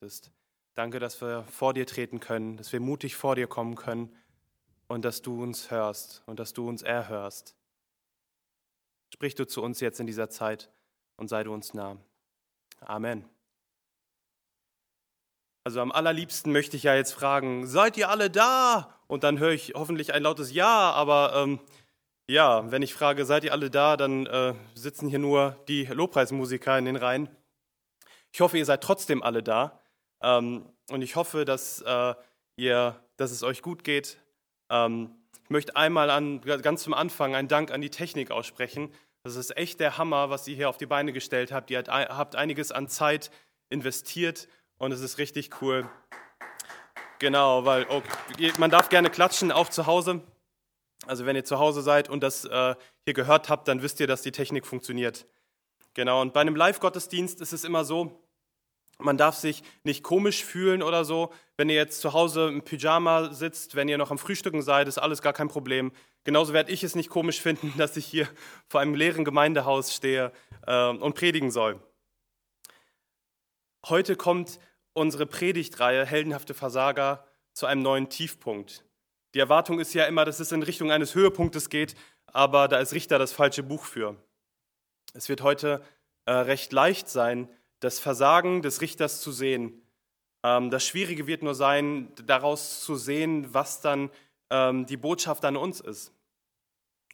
bist. Danke, dass wir vor dir treten können, dass wir mutig vor dir kommen können und dass du uns hörst und dass du uns erhörst. Sprich du zu uns jetzt in dieser Zeit und sei du uns nah. Amen. Also am allerliebsten möchte ich ja jetzt fragen, seid ihr alle da? Und dann höre ich hoffentlich ein lautes Ja, aber ähm, ja, wenn ich frage, seid ihr alle da, dann äh, sitzen hier nur die Lobpreismusiker in den Reihen. Ich hoffe, ihr seid trotzdem alle da. Ähm, und ich hoffe, dass, äh, ihr, dass es euch gut geht. Ähm, ich möchte einmal an, ganz zum Anfang einen Dank an die Technik aussprechen. Das ist echt der Hammer, was ihr hier auf die Beine gestellt habt. Ihr habt einiges an Zeit investiert und es ist richtig cool. Genau, weil oh, man darf gerne klatschen, auch zu Hause. Also wenn ihr zu Hause seid und das äh, hier gehört habt, dann wisst ihr, dass die Technik funktioniert. Genau, und bei einem Live-Gottesdienst ist es immer so, man darf sich nicht komisch fühlen oder so. Wenn ihr jetzt zu Hause im Pyjama sitzt, wenn ihr noch am Frühstücken seid, ist alles gar kein Problem. Genauso werde ich es nicht komisch finden, dass ich hier vor einem leeren Gemeindehaus stehe äh, und predigen soll. Heute kommt unsere Predigtreihe Heldenhafte Versager zu einem neuen Tiefpunkt. Die Erwartung ist ja immer, dass es in Richtung eines Höhepunktes geht, aber da ist Richter das falsche Buch für. Es wird heute äh, recht leicht sein, das Versagen des Richters zu sehen. Ähm, das Schwierige wird nur sein, daraus zu sehen, was dann ähm, die Botschaft an uns ist.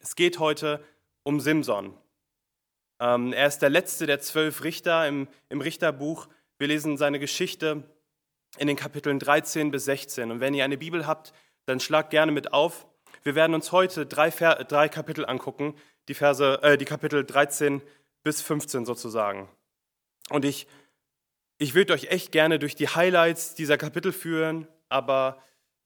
Es geht heute um Simson. Ähm, er ist der letzte der zwölf Richter im, im Richterbuch. Wir lesen seine Geschichte in den Kapiteln 13 bis 16. Und wenn ihr eine Bibel habt, dann schlagt gerne mit auf. Wir werden uns heute drei, drei Kapitel angucken, die, Verse, äh, die Kapitel 13 bis 15 sozusagen. Und ich, ich würde euch echt gerne durch die Highlights dieser Kapitel führen, aber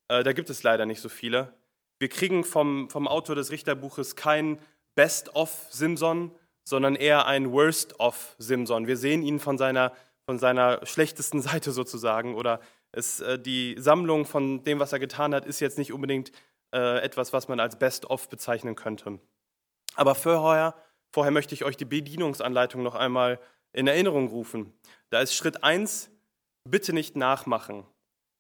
äh, da gibt es leider nicht so viele. Wir kriegen vom, vom Autor des Richterbuches kein Best-of Simson, sondern eher ein Worst-of Simson. Wir sehen ihn von seiner, von seiner schlechtesten Seite sozusagen. Oder es, äh, die Sammlung von dem, was er getan hat, ist jetzt nicht unbedingt äh, etwas, was man als Best-of bezeichnen könnte. Aber vorher, vorher möchte ich euch die Bedienungsanleitung noch einmal in Erinnerung rufen. Da ist Schritt 1, bitte nicht nachmachen.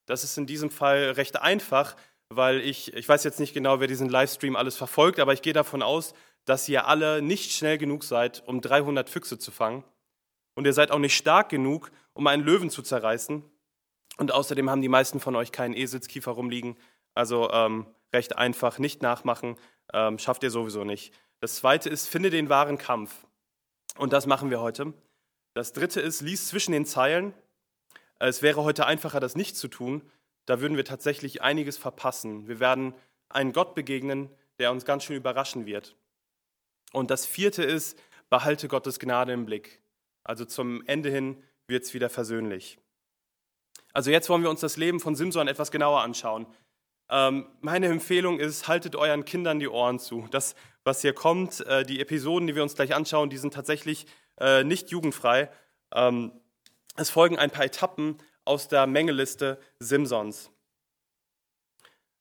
Das ist in diesem Fall recht einfach, weil ich, ich weiß jetzt nicht genau, wer diesen Livestream alles verfolgt, aber ich gehe davon aus, dass ihr alle nicht schnell genug seid, um 300 Füchse zu fangen. Und ihr seid auch nicht stark genug, um einen Löwen zu zerreißen. Und außerdem haben die meisten von euch keinen Esitskiefer rumliegen. Also ähm, recht einfach, nicht nachmachen, ähm, schafft ihr sowieso nicht. Das zweite ist, finde den wahren Kampf. Und das machen wir heute. Das dritte ist, lies zwischen den Zeilen. Es wäre heute einfacher, das nicht zu tun. Da würden wir tatsächlich einiges verpassen. Wir werden einen Gott begegnen, der uns ganz schön überraschen wird. Und das vierte ist, behalte Gottes Gnade im Blick. Also zum Ende hin wird es wieder versöhnlich. Also jetzt wollen wir uns das Leben von Simson etwas genauer anschauen. Ähm, meine Empfehlung ist, haltet euren Kindern die Ohren zu. Das, was hier kommt, äh, die Episoden, die wir uns gleich anschauen, die sind tatsächlich äh, nicht jugendfrei. Ähm, es folgen ein paar Etappen aus der Mengeliste Simsons.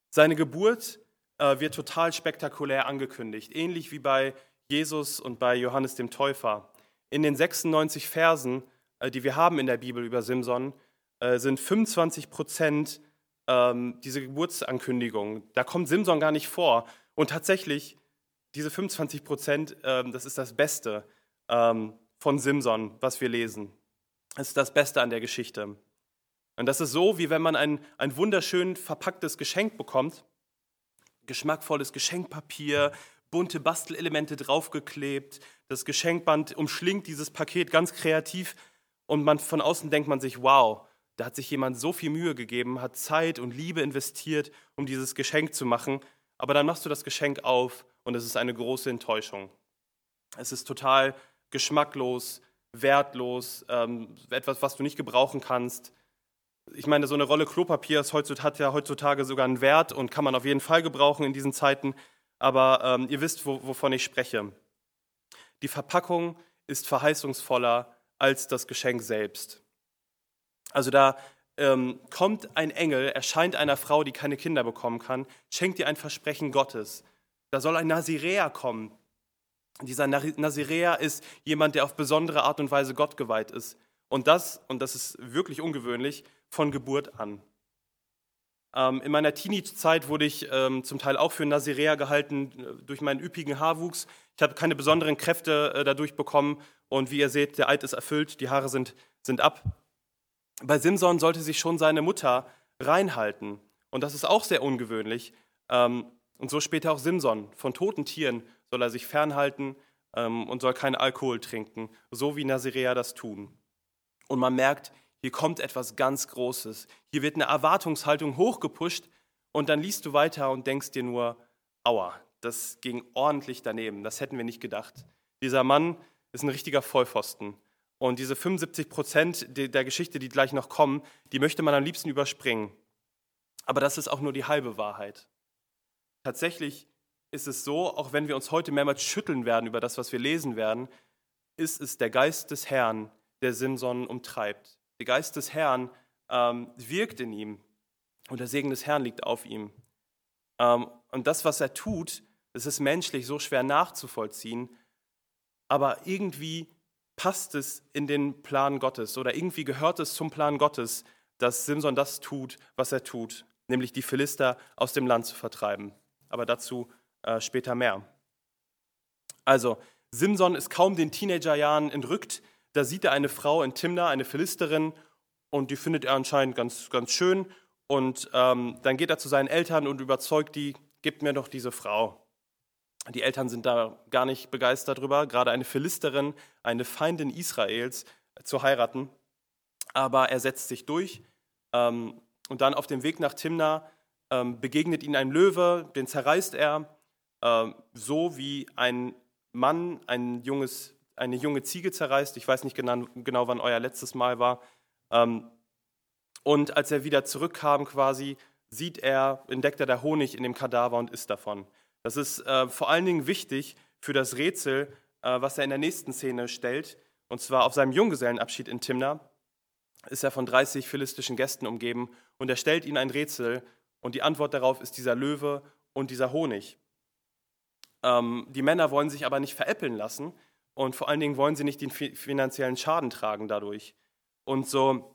Seine Geburt äh, wird total spektakulär angekündigt, ähnlich wie bei Jesus und bei Johannes dem Täufer. In den 96 Versen, äh, die wir haben in der Bibel über Simson, äh, sind 25 Prozent ähm, diese Geburtsankündigung. Da kommt Simson gar nicht vor. Und tatsächlich, diese 25 Prozent, ähm, das ist das Beste. Ähm, von Simson, was wir lesen. Das ist das Beste an der Geschichte. Und das ist so, wie wenn man ein, ein wunderschön verpacktes Geschenk bekommt, geschmackvolles Geschenkpapier, bunte Bastelelemente draufgeklebt, das Geschenkband umschlingt dieses Paket ganz kreativ und man von außen denkt man sich, wow, da hat sich jemand so viel Mühe gegeben, hat Zeit und Liebe investiert, um dieses Geschenk zu machen, aber dann machst du das Geschenk auf und es ist eine große Enttäuschung. Es ist total geschmacklos, wertlos, ähm, etwas, was du nicht gebrauchen kannst. Ich meine, so eine Rolle Klopapier heutzutage, hat ja heutzutage sogar einen Wert und kann man auf jeden Fall gebrauchen in diesen Zeiten. Aber ähm, ihr wisst, wo, wovon ich spreche. Die Verpackung ist verheißungsvoller als das Geschenk selbst. Also da ähm, kommt ein Engel, erscheint einer Frau, die keine Kinder bekommen kann, schenkt ihr ein Versprechen Gottes. Da soll ein Naziräer kommen, dieser Naziräer ist jemand, der auf besondere Art und Weise Gott geweiht ist. Und das, und das ist wirklich ungewöhnlich, von Geburt an. Ähm, in meiner Teenie-Zeit wurde ich ähm, zum Teil auch für Nazirea gehalten äh, durch meinen üppigen Haarwuchs. Ich habe keine besonderen Kräfte äh, dadurch bekommen und wie ihr seht, der Eid ist erfüllt, die Haare sind, sind ab. Bei Simson sollte sich schon seine Mutter reinhalten und das ist auch sehr ungewöhnlich. Ähm, und so später auch Simson. Von toten Tieren soll er sich fernhalten ähm, und soll keinen Alkohol trinken, so wie Nazirea das tun. Und man merkt, hier kommt etwas ganz Großes. Hier wird eine Erwartungshaltung hochgepusht und dann liest du weiter und denkst dir nur, aua, das ging ordentlich daneben, das hätten wir nicht gedacht. Dieser Mann ist ein richtiger Vollpfosten. Und diese 75 Prozent der Geschichte, die gleich noch kommen, die möchte man am liebsten überspringen. Aber das ist auch nur die halbe Wahrheit. Tatsächlich ist es so, auch wenn wir uns heute mehrmals schütteln werden über das, was wir lesen werden, ist es der Geist des Herrn, der Simson umtreibt. Der Geist des Herrn ähm, wirkt in ihm und der Segen des Herrn liegt auf ihm. Ähm, und das, was er tut, das ist menschlich so schwer nachzuvollziehen, aber irgendwie passt es in den Plan Gottes oder irgendwie gehört es zum Plan Gottes, dass Simson das tut, was er tut, nämlich die Philister aus dem Land zu vertreiben. Aber dazu äh, später mehr. Also, Simson ist kaum den Teenagerjahren entrückt. Da sieht er eine Frau in Timna, eine Philisterin, und die findet er anscheinend ganz, ganz schön. Und ähm, dann geht er zu seinen Eltern und überzeugt die, gib mir doch diese Frau. Die Eltern sind da gar nicht begeistert drüber, gerade eine Philisterin, eine Feindin Israels, äh, zu heiraten. Aber er setzt sich durch. Ähm, und dann auf dem Weg nach Timna ähm, begegnet ihm ein Löwe, den zerreißt er ähm, so wie ein Mann ein junges, eine junge Ziege zerreißt. Ich weiß nicht genau, genau wann euer letztes Mal war. Ähm, und als er wieder zurückkam quasi, sieht er, entdeckt er der Honig in dem Kadaver und isst davon. Das ist äh, vor allen Dingen wichtig für das Rätsel, äh, was er in der nächsten Szene stellt. Und zwar auf seinem Junggesellenabschied in Timna ist er von 30 philistischen Gästen umgeben und er stellt ihnen ein Rätsel und die Antwort darauf ist dieser Löwe und dieser Honig. Ähm, die Männer wollen sich aber nicht veräppeln lassen und vor allen Dingen wollen sie nicht den finanziellen Schaden tragen dadurch. Und so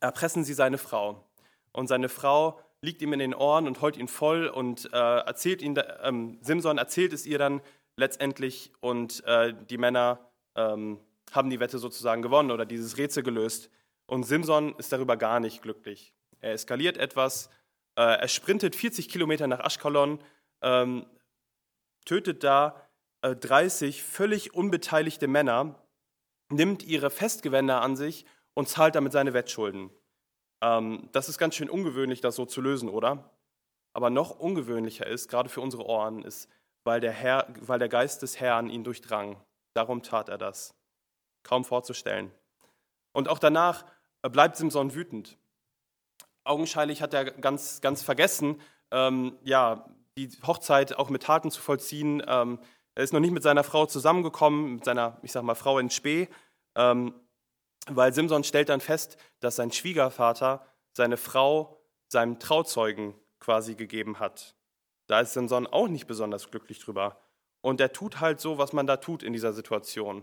erpressen sie seine Frau. Und seine Frau liegt ihm in den Ohren und heult ihn voll und äh, erzählt ihn, ähm, Simson erzählt es ihr dann letztendlich und äh, die Männer ähm, haben die Wette sozusagen gewonnen oder dieses Rätsel gelöst. Und Simson ist darüber gar nicht glücklich. Er eskaliert etwas, äh, er sprintet 40 Kilometer nach Ashkelon, ähm, tötet da 30 äh, völlig unbeteiligte Männer, nimmt ihre Festgewänder an sich und zahlt damit seine Wettschulden. Ähm, das ist ganz schön ungewöhnlich, das so zu lösen, oder? Aber noch ungewöhnlicher ist, gerade für unsere Ohren, ist, weil der, Herr, weil der Geist des Herrn ihn durchdrang. Darum tat er das. Kaum vorzustellen. Und auch danach äh, bleibt Simson wütend. Augenscheinlich hat er ganz, ganz vergessen, ähm, ja, die Hochzeit auch mit Taten zu vollziehen. Ähm, er ist noch nicht mit seiner Frau zusammengekommen, mit seiner, ich sag mal, Frau in Spee, ähm, weil Simson stellt dann fest, dass sein Schwiegervater seine Frau seinem Trauzeugen quasi gegeben hat. Da ist Simson auch nicht besonders glücklich drüber. Und er tut halt so, was man da tut in dieser Situation.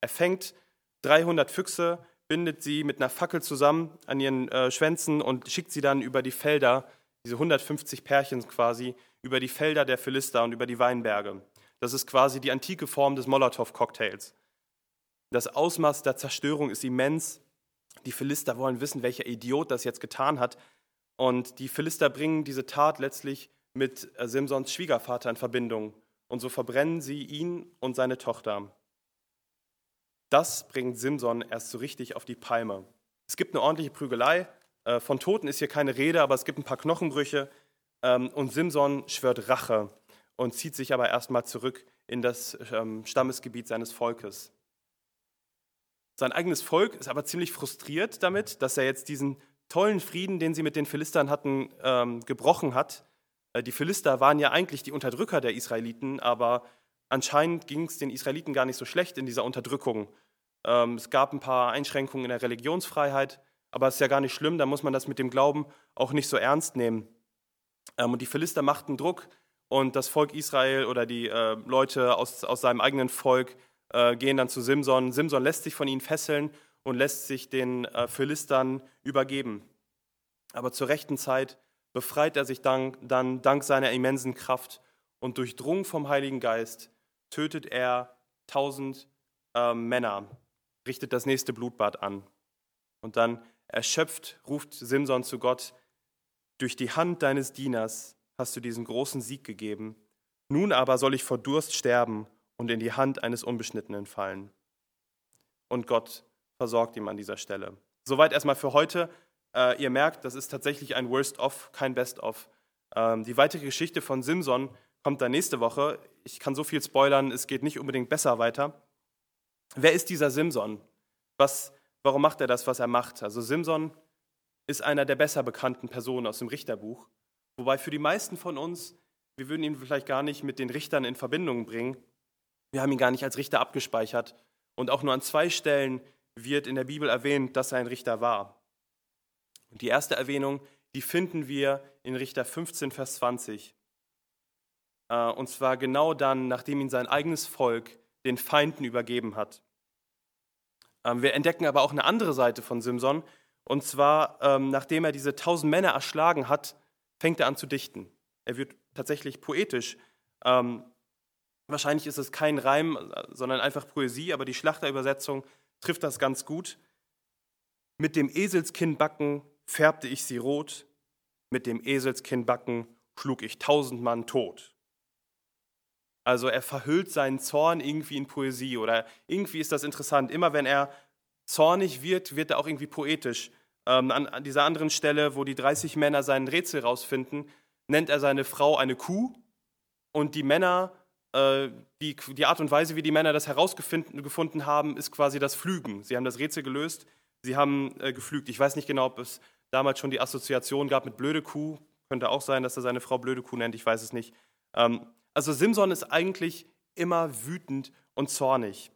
Er fängt 300 Füchse, bindet sie mit einer Fackel zusammen an ihren äh, Schwänzen und schickt sie dann über die Felder, diese 150 Pärchen quasi, über die Felder der Philister und über die Weinberge. Das ist quasi die antike Form des Molotow-Cocktails. Das Ausmaß der Zerstörung ist immens. Die Philister wollen wissen, welcher Idiot das jetzt getan hat. Und die Philister bringen diese Tat letztlich mit äh, Simsons Schwiegervater in Verbindung. Und so verbrennen sie ihn und seine Tochter. Das bringt Simson erst so richtig auf die Palme. Es gibt eine ordentliche Prügelei. Äh, von Toten ist hier keine Rede, aber es gibt ein paar Knochenbrüche. Ähm, und Simson schwört Rache und zieht sich aber erstmal zurück in das ähm, Stammesgebiet seines Volkes. Sein eigenes Volk ist aber ziemlich frustriert damit, dass er jetzt diesen tollen Frieden, den sie mit den Philistern hatten, ähm, gebrochen hat. Äh, die Philister waren ja eigentlich die Unterdrücker der Israeliten, aber anscheinend ging es den Israeliten gar nicht so schlecht in dieser Unterdrückung. es gab ein paar Einschränkungen in der Religionsfreiheit, aber es ist ja gar nicht schlimm, da muss man das mit dem Glauben auch nicht so ernst nehmen. Ähm, und die Philister machten Druck und das Volk Israel oder die äh, Leute aus, aus seinem eigenen Volk äh, gehen dann zu Simson. Simson lässt sich von ihnen fesseln und lässt sich den äh, Philistern übergeben. Aber zur rechten Zeit befreit er sich dann, dann dank seiner immensen Kraft und durchdrungen vom Heiligen Geist tötet er tausend äh, Männer, richtet das nächste Blutbad an. Und dann erschöpft ruft Simson zu Gott, durch die Hand deines Dieners hast du diesen großen Sieg gegeben. Nun aber soll ich vor Durst sterben und in die Hand eines Unbeschnittenen fallen. Und Gott versorgt ihm an dieser Stelle. Soweit erstmal für heute. Äh, ihr merkt, das ist tatsächlich ein Worst-of, kein Best-of. Ähm, die weitere Geschichte von Simson kommt dann nächste Woche. Ich kann so viel spoilern, es geht nicht unbedingt besser weiter. Wer ist dieser Simson? Was, warum macht er das, was er macht? Also Simson ist einer der besser bekannten Personen aus dem Richterbuch, wobei für die meisten von uns, wir würden ihn vielleicht gar nicht mit den Richtern in Verbindung bringen. Wir haben ihn gar nicht als Richter abgespeichert. Und auch nur an zwei Stellen wird in der Bibel erwähnt, dass er ein Richter war. Und die erste Erwähnung, die finden wir in Richter 15, Vers 20. Äh, und zwar genau dann, nachdem ihn sein eigenes Volk den Feinden übergeben hat. Ähm, wir entdecken aber auch eine andere Seite von Simson. Und zwar, ähm, nachdem er diese tausend Männer erschlagen hat, fängt er an zu dichten. Er wird tatsächlich poetisch. Ähm, wahrscheinlich ist es kein Reim, sondern einfach Poesie, aber die Schlachterübersetzung trifft das ganz gut. Mit dem Eselskinnbacken färbte ich sie rot, mit dem Eselskinnbacken schlug ich tausend Mann tot. Also er verhüllt seinen Zorn irgendwie in Poesie oder irgendwie ist das interessant. Immer wenn er zornig wird, wird er auch irgendwie poetisch. Ähm, an, an, dieser anderen Stelle, wo die 30 Männer sein Rätsel rausfinden, nennt er seine Frau eine Kuh und die Männer, äh, die, die Art und Weise, wie die Männer das herausgefunden haben, ist quasi das Flügen. Sie haben das Rätsel gelöst, sie haben äh, geflügt. Ich weiß nicht genau, ob es damals schon die Assoziation gab mit blöde Kuh. Könnte auch sein, dass er seine Frau blöde Kuh nennt, ich weiß es nicht. Ähm, also Simson ist eigentlich immer wütend und zornig.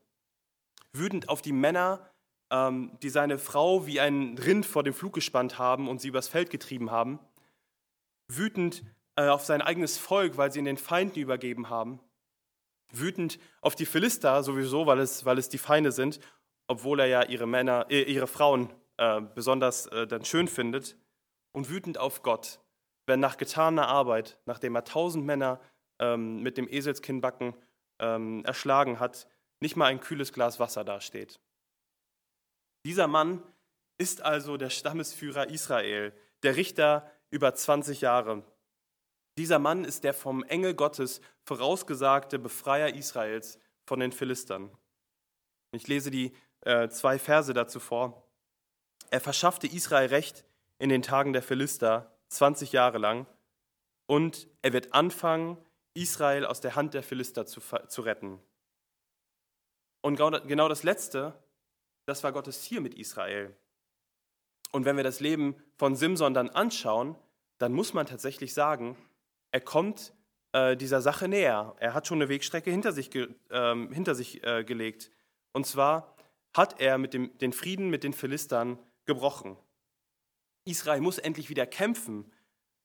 Wütend auf die Männer, die seine Frau wie ein Rind vor dem Flug gespannt haben und sie übers Feld getrieben haben. Wütend äh, auf sein eigenes Volk, weil sie ihn den Feinden übergeben haben. Wütend auf die Philister sowieso, weil es, weil es die Feinde sind, obwohl er ja ihre Männer, äh, ihre Frauen äh, besonders äh, dann schön findet. Und wütend auf Gott, wenn nach getaner Arbeit, nachdem er tausend Männer ähm, mit dem Eselskinnbacken ähm, erschlagen hat, nicht mal ein kühles Glas Wasser dasteht. Dieser Mann ist also der Stammesführer Israel, der Richter über 20 Jahre. Dieser Mann ist der vom Engel Gottes vorausgesagte Befreier Israels von den Philistern. Ich lese die äh, zwei Verse dazu vor. Er verschaffte Israel Recht in den Tagen der Philister 20 Jahre lang und er wird anfangen, Israel aus der Hand der Philister zu, zu retten. Und genau das Letzte, das war Gottes Ziel mit Israel. Und wenn wir das Leben von Simson dann anschauen, dann muss man tatsächlich sagen, er kommt äh, dieser Sache näher. Er hat schon eine Wegstrecke hinter sich, ge, äh, hinter sich äh, gelegt. Und zwar hat er mit dem, den Frieden mit den Philistern gebrochen. Israel muss endlich wieder kämpfen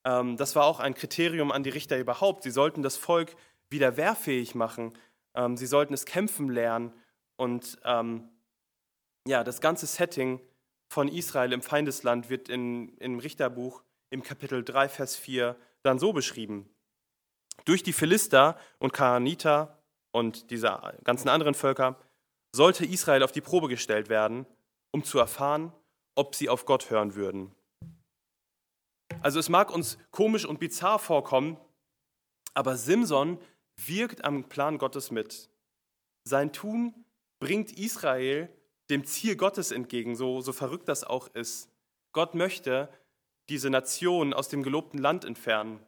ähm, das war auch ein Kriterium an die Richter überhaupt. Sie sollten das Volk wieder wehrfähig machen. Ähm, sie sollten es kämpfen lernen. Und ähm, ja, das ganze Setting von Israel im Feindesland wird in, im Richterbuch im Kapitel 3, Vers 4 dann so beschrieben. Durch die Philister und Kanaaniter und diese ganzen anderen Völker sollte Israel auf die Probe gestellt werden, um zu erfahren, ob sie auf Gott hören würden. Also es mag uns komisch und bizarr vorkommen, aber Simson wirkt am Plan Gottes mit. Sein Tun bringt Israel dem Ziel Gottes entgegen, so, so verrückt das auch ist. Gott möchte diese Nation aus dem gelobten Land entfernen.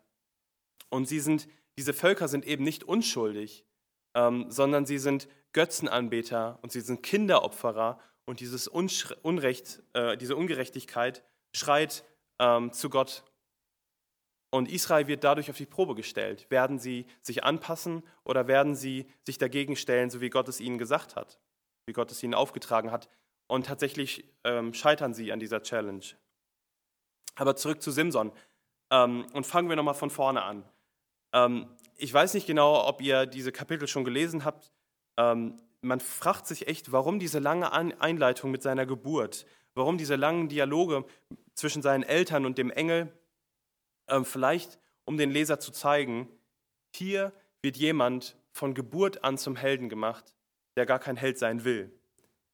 Und sie sind, diese Völker sind eben nicht unschuldig, ähm, sondern sie sind Götzenanbeter und sie sind Kinderopferer. Und dieses Unrecht, äh, diese Ungerechtigkeit schreit ähm, zu Gott. Und Israel wird dadurch auf die Probe gestellt. Werden sie sich anpassen oder werden sie sich dagegen stellen, so wie Gott es ihnen gesagt hat, wie Gott es ihnen aufgetragen hat? Und tatsächlich ähm, scheitern sie an dieser Challenge. Aber zurück zu Simson. Ähm, und fangen wir nochmal von vorne an. Ähm, ich weiß nicht genau, ob ihr diese Kapitel schon gelesen habt. Ähm, man fragt sich echt, warum diese lange Einleitung mit seiner Geburt, warum diese langen Dialoge zwischen seinen Eltern und dem Engel, ähm, vielleicht um den Leser zu zeigen, hier wird jemand von Geburt an zum Helden gemacht, der gar kein Held sein will.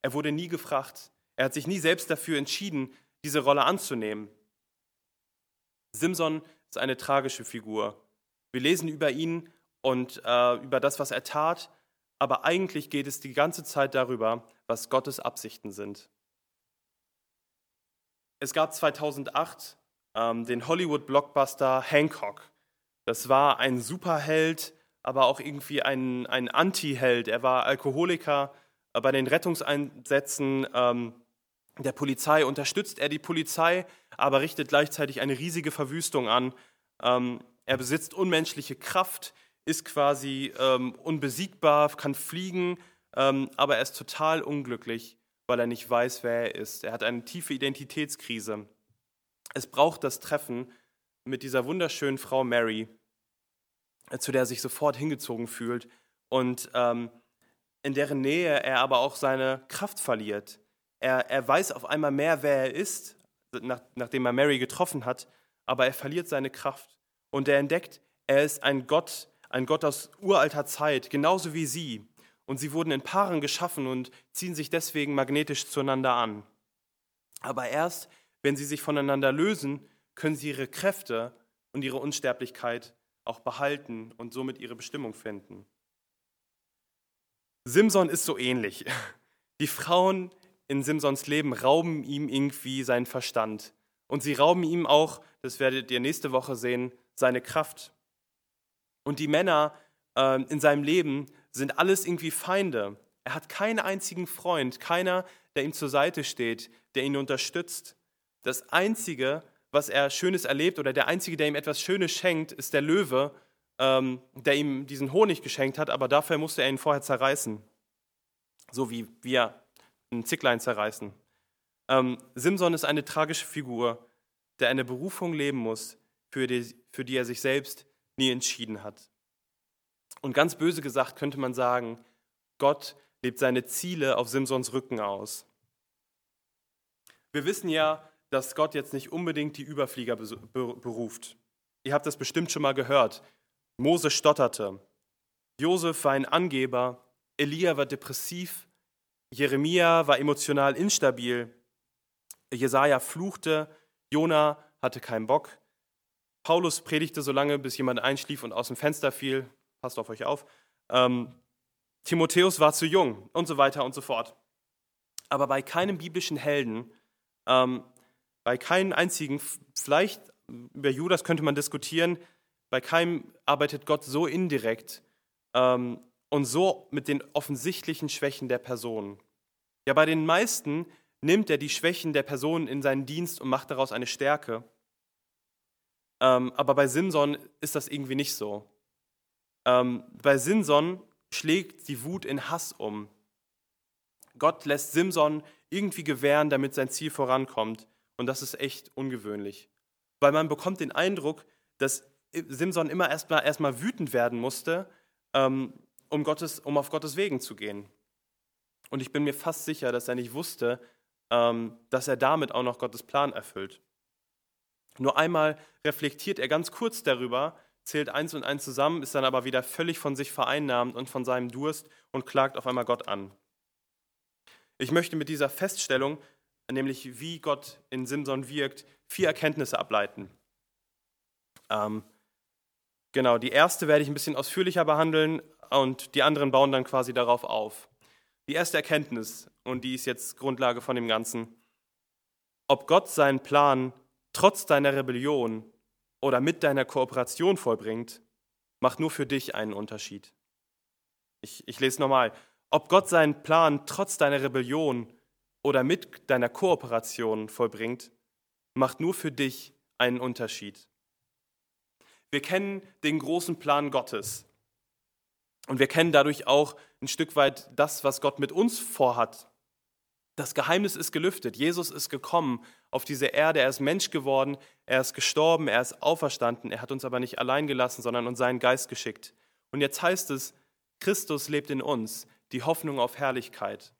Er wurde nie gefragt, er hat sich nie selbst dafür entschieden, diese Rolle anzunehmen. Simson ist eine tragische Figur. Wir lesen über ihn und äh, über das, was er tat, aber eigentlich geht es die ganze Zeit darüber, was Gottes Absichten sind. Es gab 2008 ähm, den Hollywood-Blockbuster Hancock. Das war ein Superheld, aber auch irgendwie ein, ein Anti-Held. Er war Alkoholiker. Bei den Rettungseinsätzen ähm, der Polizei unterstützt er die Polizei, aber richtet gleichzeitig eine riesige Verwüstung an. Ähm, er besitzt unmenschliche Kraft, ist quasi ähm, unbesiegbar, kann fliegen, ähm, aber er ist total unglücklich, weil er nicht weiß, wer er ist. Er hat eine tiefe Identitätskrise. Es braucht das Treffen mit dieser wunderschönen Frau Mary, äh, zu der er sich sofort hingezogen fühlt und ähm, in deren Nähe er aber auch seine Kraft verliert. Er, er weiß auf einmal mehr, wer er ist, nach, nachdem er Mary getroffen hat, aber er verliert seine Kraft. Und er entdeckt, er ist ein Gott, ein Gott aus uralter Zeit, genauso wie sie. Und sie wurden in Paaren geschaffen und ziehen sich deswegen magnetisch zueinander an. Aber erst, wenn sie sich voneinander lösen, können sie ihre Kräfte und ihre Unsterblichkeit auch behalten und somit ihre Bestimmung finden. Simson ist so ähnlich. Die Frauen in Simsons Leben rauben ihm irgendwie seinen Verstand. Und sie rauben ihm auch, das werdet ihr nächste Woche sehen, seine Kraft. Und die Männer äh, in seinem Leben sind alles irgendwie Feinde. Er hat keinen einzigen Freund, keiner, der ihm zur Seite steht, der ihn unterstützt. Das Einzige, was er Schönes erlebt oder der Einzige, der ihm etwas Schönes schenkt, ist der Löwe, ähm, der ihm diesen Honig geschenkt hat, aber dafür musste er ihn vorher zerreißen. So wie wir ein Zicklein zerreißen. Ähm, Simson ist eine tragische Figur, der eine Berufung leben muss, für die, für die er sich selbst nie entschieden hat. Und ganz böse gesagt könnte man sagen, Gott lebt seine Ziele auf Simsons Rücken aus. Wir wissen ja, dass Gott jetzt nicht unbedingt die Überflieger beruft. Ihr habt das bestimmt schon mal gehört. Mose stotterte. Josef war ein Angeber. Elia war depressiv. Jeremia war emotional instabil. Jesaja fluchte. Jona hatte keinen Bock. Paulus predigte so lange, bis jemand einschlief und aus dem Fenster fiel. Passt auf euch auf. Ähm, Timotheus war zu jung und so weiter und so fort. Aber bei keinem biblischen Helden, ähm, bei keinem einzigen, vielleicht über Judas könnte man diskutieren, bei keinem arbeitet Gott so indirekt ähm, und so mit den offensichtlichen Schwächen der Person. Ja, bei den meisten nimmt er die Schwächen der Person in seinen Dienst und macht daraus eine Stärke. Ähm, aber bei Simson ist das irgendwie nicht so. Ähm, bei Simson schlägt die Wut in Hass um. Gott lässt Simson irgendwie gewähren, damit sein Ziel vorankommt. Und das ist echt ungewöhnlich. Weil man bekommt den Eindruck, dass Simson immer erstmal erstmal wütend werden musste, ähm, um, Gottes, um auf Gottes Wegen zu gehen. Und ich bin mir fast sicher, dass er nicht wusste, ähm, dass er damit auch noch Gottes Plan erfüllt. Nur einmal reflektiert er ganz kurz darüber, zählt eins und eins zusammen, ist dann aber wieder völlig von sich vereinnahmt und von seinem Durst und klagt auf einmal Gott an. Ich möchte mit dieser Feststellung, nämlich wie Gott in Simson wirkt, vier Erkenntnisse ableiten. Ähm, genau, die erste werde ich ein bisschen ausführlicher behandeln und die anderen bauen dann quasi darauf auf. Die erste Erkenntnis, und die ist jetzt Grundlage von dem Ganzen, ob Gott seinen Plan trotz deiner Rebellion oder mit deiner Kooperation vollbringt, macht nur für dich einen Unterschied. Ich, ich lese nochmal. Ob Gott seinen Plan trotz deiner Rebellion oder mit deiner Kooperation vollbringt, macht nur für dich einen Unterschied. Wir kennen den großen Plan Gottes und wir kennen dadurch auch ein Stück weit das, was Gott mit uns vorhat. Das Geheimnis ist gelüftet. Jesus ist gekommen auf diese Erde, er ist Mensch geworden, er ist gestorben, er ist auferstanden, er hat uns aber nicht allein gelassen, sondern uns seinen Geist geschickt. Und jetzt heißt es, Christus lebt in uns. die Hoffnung auf Herrlichkeit.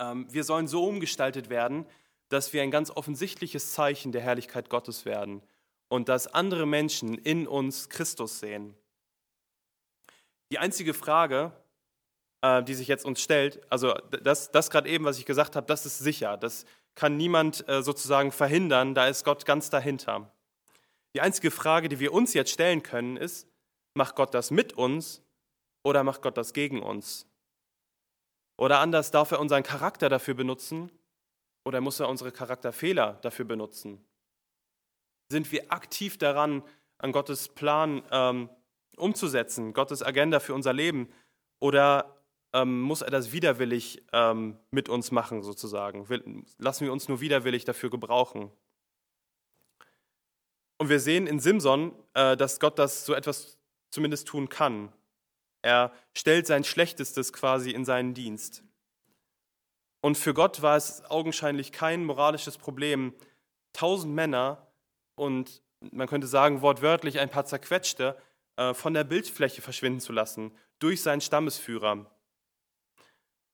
Ähm, wir sollen so umgestaltet werden, dass wir ein ganz offensichtliches Zeichen der Herrlichkeit Gottes werden und dass andere Menschen in uns Christus sehen. Die einzige Frage, äh, die sich jetzt uns stellt, also das, das gerade eben, was ich gesagt habe, das ist sicher. Das kann niemand äh, sozusagen verhindern, da ist Gott ganz dahinter. Die einzige Frage, die wir uns jetzt stellen können, ist, macht Gott das mit uns oder macht Gott das gegen uns? Oder anders, darf er unseren Charakter dafür benutzen oder muss er unsere Charakterfehler dafür benutzen? Sind wir aktiv daran, an Gottes Plan ähm, umzusetzen, Gottes Agenda für unser Leben? Oder ähm, muss er das widerwillig ähm, mit uns machen, sozusagen? Lassen wir uns nur widerwillig dafür gebrauchen? Und wir sehen in Simson, äh, dass Gott das so etwas zumindest tun kann. Er stellt sein Schlechtestes quasi in seinen Dienst. Und für Gott war es augenscheinlich kein moralisches Problem, tausend Männer und man könnte sagen wortwörtlich ein paar zerquetschte äh, von der Bildfläche verschwinden zu lassen durch seinen Stammesführer.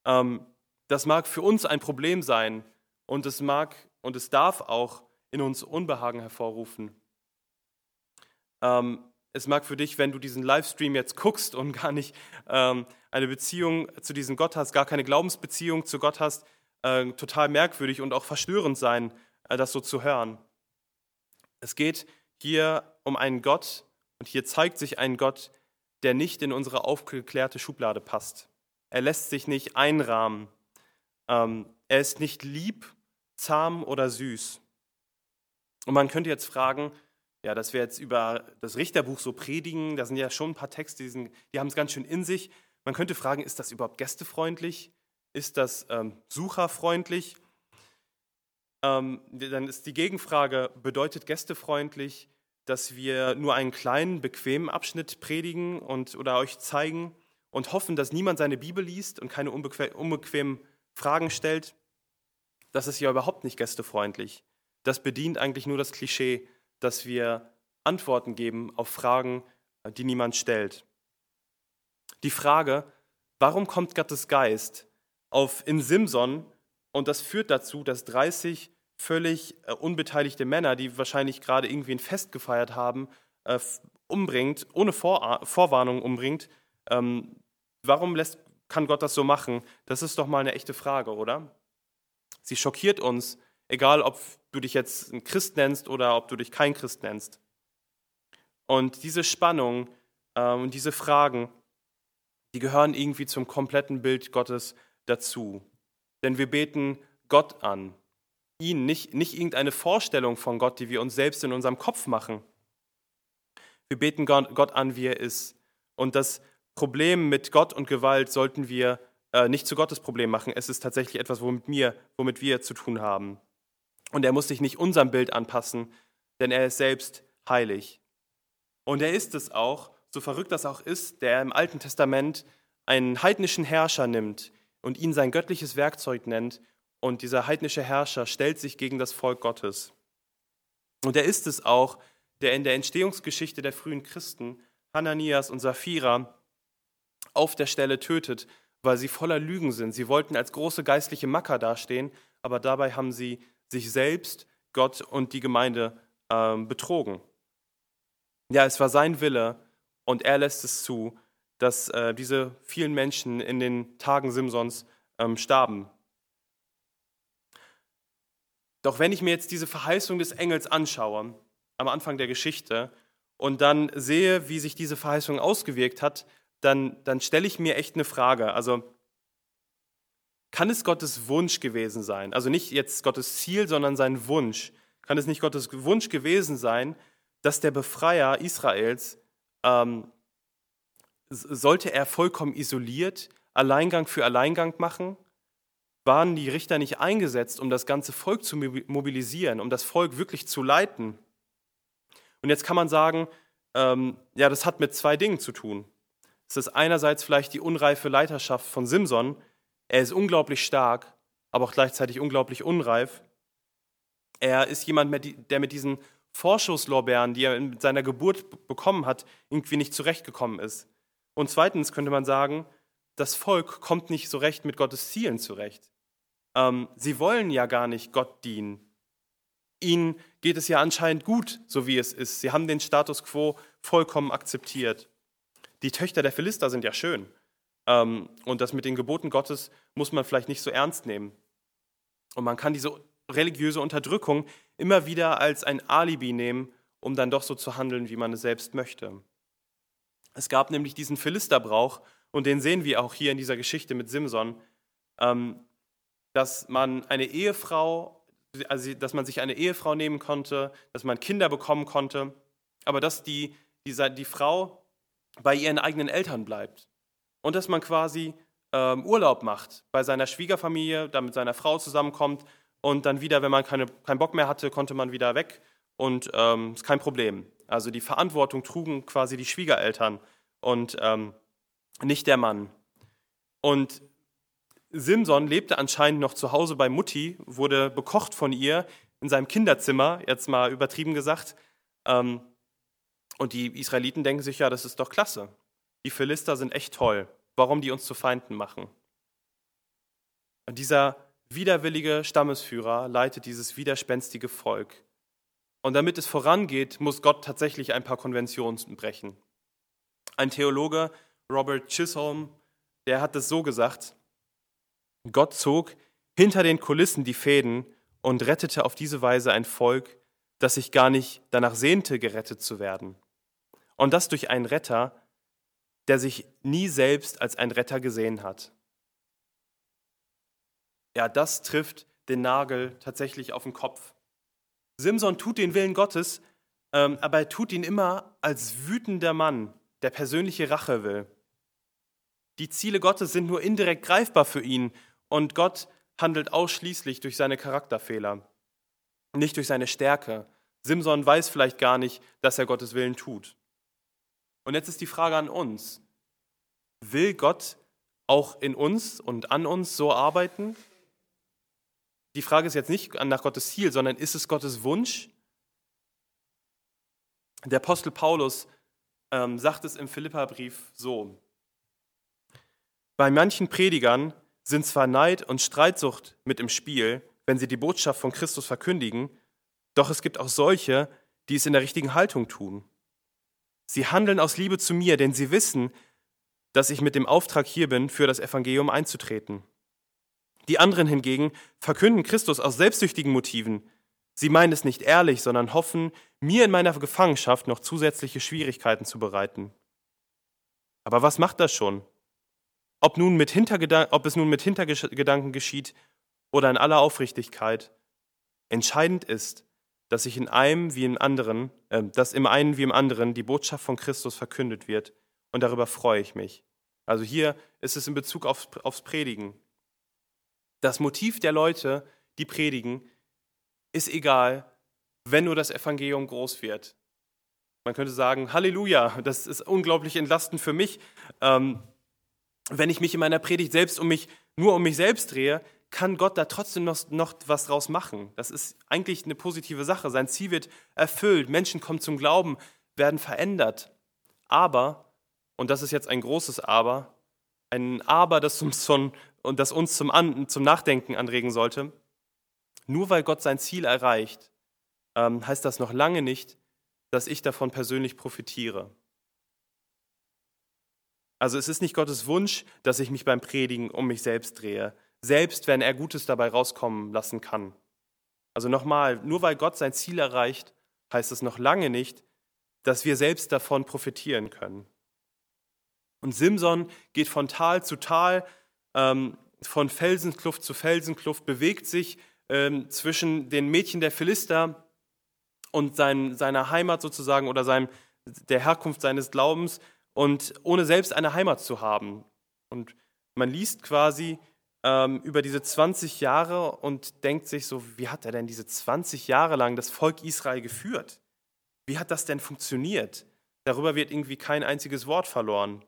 Ähm, das mag für uns ein Problem sein und es mag und es darf auch in uns Unbehagen hervorrufen. Ähm, es mag für dich, wenn du diesen Livestream jetzt guckst und gar nicht ähm, eine Beziehung zu diesem Gott hast, gar keine Glaubensbeziehung zu Gott hast, äh, total merkwürdig und auch verstörend sein, äh, das so zu hören. Es geht hier um einen Gott und hier zeigt sich ein Gott, der nicht in unsere aufgeklärte Schublade passt. Er lässt sich nicht einrahmen. Ähm, er ist nicht lieb, zahm oder süß. Und man könnte jetzt fragen, ja, dass wir jetzt über das Richterbuch so predigen, da sind ja schon ein paar Texte, die, die haben es ganz schön in sich. Man könnte fragen, ist das überhaupt gästefreundlich? Ist das ähm, sucherfreundlich? Ähm, dann ist die Gegenfrage, bedeutet gästefreundlich, dass wir nur einen kleinen, bequemen Abschnitt predigen und, oder euch zeigen und hoffen, dass niemand seine Bibel liest und keine unbequem, unbequemen Fragen stellt? Das ist ja überhaupt nicht gästefreundlich. Das bedient eigentlich nur das Klischee, dass wir Antworten geben auf Fragen, die niemand stellt. Die Frage, warum kommt Gottes Geist auf in Simson und das führt dazu, dass 30 völlig äh, unbeteiligte Männer, die wahrscheinlich gerade irgendwie ein Fest gefeiert haben, äh, umbringt, ohne Vor Vorwarnung umbringt. Ähm, warum lässt, kann Gott das so machen? Das ist doch mal eine echte Frage, oder? Sie schockiert uns, egal ob du dich jetzt ein Christ nennst oder ob du dich kein Christ nennst. Und diese Spannung äh, und diese Fragen, die gehören irgendwie zum kompletten Bild Gottes dazu. Denn wir beten Gott an, ihn, nicht, nicht irgendeine Vorstellung von Gott, die wir uns selbst in unserem Kopf machen. Wir beten Gott an, wie er ist. Und das Problem mit Gott und Gewalt sollten wir äh, nicht zu Gottes Problem machen. Es ist tatsächlich etwas, womit wir, womit wir zu tun haben. Und er muss sich nicht unserem Bild anpassen, denn er ist selbst heilig. Und er ist es auch, so verrückt das auch ist, der im Alten Testament einen heidnischen Herrscher nimmt und ihn sein göttliches Werkzeug nennt. Und dieser heidnische Herrscher stellt sich gegen das Volk Gottes. Und er ist es auch, der in der Entstehungsgeschichte der frühen Christen Hananias und Sapphira auf der Stelle tötet, weil sie voller Lügen sind. Sie wollten als große geistliche Macker dastehen, aber dabei haben sie sich selbst, Gott und die Gemeinde ähm, betrogen. Ja, es war sein Wille und er lässt es zu, dass äh, diese vielen Menschen in den Tagen Simsons ähm, starben. Doch wenn ich mir jetzt diese Verheißung des Engels anschaue, am Anfang der Geschichte, und dann sehe, wie sich diese Verheißung ausgewirkt hat, dann, dann stelle ich mir echt eine Frage. Also kann es Gottes Wunsch gewesen sein? Also nicht jetzt Gottes Ziel, sondern sein Wunsch. Kann es nicht Gottes Wunsch gewesen sein, dass der Befreier Israels, ähm, sollte er vollkommen isoliert Alleingang für Alleingang machen? Waren die Richter nicht eingesetzt, um das ganze Volk zu mobilisieren, um das Volk wirklich zu leiten? Und jetzt kann man sagen, ähm, ja, das hat mit zwei Dingen zu tun. Es ist einerseits vielleicht die unreife Leiterschaft von Simson, er ist unglaublich stark, aber auch gleichzeitig unglaublich unreif. Er ist jemand, der mit diesen Vorschusslorbeeren, die er in seiner Geburt bekommen hat, irgendwie nicht zurechtgekommen ist. Und zweitens könnte man sagen, das Volk kommt nicht so recht mit Gottes Zielen zurecht. Ähm, sie wollen ja gar nicht Gott dienen. Ihnen geht es ja anscheinend gut, so wie es ist. Sie haben den Status quo vollkommen akzeptiert. Die Töchter der Philister sind ja schön. Ähm, und das mit den Geboten Gottes muss man vielleicht nicht so ernst nehmen. Und man kann diese religiöse Unterdrückung immer wieder als ein Alibi nehmen, um dann doch so zu handeln, wie man es selbst möchte. Es gab nämlich diesen Philisterbrauch, und den sehen wir auch hier in dieser Geschichte mit Simson, ähm, dass man eine Ehefrau, also dass man sich eine Ehefrau nehmen konnte, dass man Kinder bekommen konnte, aber dass die, die, die Frau bei ihren eigenen Eltern bleibt und dass man quasi ähm, Urlaub macht bei seiner Schwiegerfamilie, da mit seiner Frau zusammenkommt und dann wieder, wenn man keine, keinen Bock mehr hatte, konnte man wieder weg und ähm, ist kein Problem. Also die Verantwortung trugen quasi die Schwiegereltern und ähm, nicht der Mann. Und Simson lebte anscheinend noch zu Hause bei Mutti, wurde bekocht von ihr in seinem Kinderzimmer, jetzt mal übertrieben gesagt. Ähm, und die Israeliten denken sich, ja, das ist doch klasse. Die Philister sind echt toll warum die uns zu Feinden machen. Und dieser widerwillige Stammesführer leitet dieses widerspenstige Volk. Und damit es vorangeht, muss Gott tatsächlich ein paar Konventionen brechen. Ein Theologe, Robert Chisholm, der hat es so gesagt, Gott zog hinter den Kulissen die Fäden und rettete auf diese Weise ein Volk, das sich gar nicht danach sehnte, gerettet zu werden. Und das durch einen Retter, der sich nie selbst als ein Retter gesehen hat. Ja, das trifft den Nagel tatsächlich auf den Kopf. Simson tut den Willen Gottes, ähm, aber er tut ihn immer als wütender Mann, der persönliche Rache will. Die Ziele Gottes sind nur indirekt greifbar für ihn und Gott handelt ausschließlich durch seine Charakterfehler, nicht durch seine Stärke. Simson weiß vielleicht gar nicht, dass er Gottes Willen tut. Und jetzt ist die Frage an uns. Will Gott auch in uns und an uns so arbeiten? Die Frage ist jetzt nicht nach Gottes Ziel, sondern ist es Gottes Wunsch? Der Apostel Paulus ähm, sagt es im Philipperbrief so. Bei manchen Predigern sind zwar Neid und Streitsucht mit im Spiel, wenn sie die Botschaft von Christus verkündigen, doch es gibt auch solche, die es in der richtigen Haltung tun. Sie handeln aus Liebe zu mir, denn sie wissen, dass ich mit dem Auftrag hier bin, für das Evangelium einzutreten. Die anderen hingegen verkünden Christus aus selbstsüchtigen Motiven. Sie meinen es nicht ehrlich, sondern hoffen, mir in meiner Gefangenschaft noch zusätzliche Schwierigkeiten zu bereiten. Aber was macht das schon? Ob, nun mit ob es nun mit Hintergedanken geschieht oder in aller Aufrichtigkeit, entscheidend ist, dass ich in einem wie im anderen, äh, dass im einen wie im anderen die Botschaft von Christus verkündet wird, und darüber freue ich mich. Also hier ist es in Bezug aufs, aufs Predigen. Das Motiv der Leute, die predigen, ist egal, wenn nur das Evangelium groß wird. Man könnte sagen, Halleluja, das ist unglaublich entlastend für mich. Ähm, wenn ich mich in meiner Predigt selbst um mich, nur um mich selbst drehe, kann Gott da trotzdem noch, noch was draus machen. Das ist eigentlich eine positive Sache. Sein Ziel wird erfüllt, Menschen kommen zum Glauben, werden verändert. Aber, und das ist jetzt ein großes Aber, ein Aber, das uns, von, und das uns zum, An, zum Nachdenken anregen sollte, nur weil Gott sein Ziel erreicht, ähm, heißt das noch lange nicht, dass ich davon persönlich profitiere. Also es ist nicht Gottes Wunsch, dass ich mich beim Predigen um mich selbst drehe selbst wenn er Gutes dabei rauskommen lassen kann. Also nochmal, nur weil Gott sein Ziel erreicht, heißt es noch lange nicht, dass wir selbst davon profitieren können. Und Simson geht von Tal zu Tal, ähm, von Felsenkluft zu Felsenkluft, bewegt sich ähm, zwischen den Mädchen der Philister und sein, seiner Heimat sozusagen oder seinem, der Herkunft seines Glaubens und ohne selbst eine Heimat zu haben. Und man liest quasi ähm, über diese 20 Jahre und denkt sich so, wie hat er denn diese 20 Jahre lang das Volk Israel geführt? Wie hat das denn funktioniert? Darüber wird irgendwie kein einziges Wort verloren.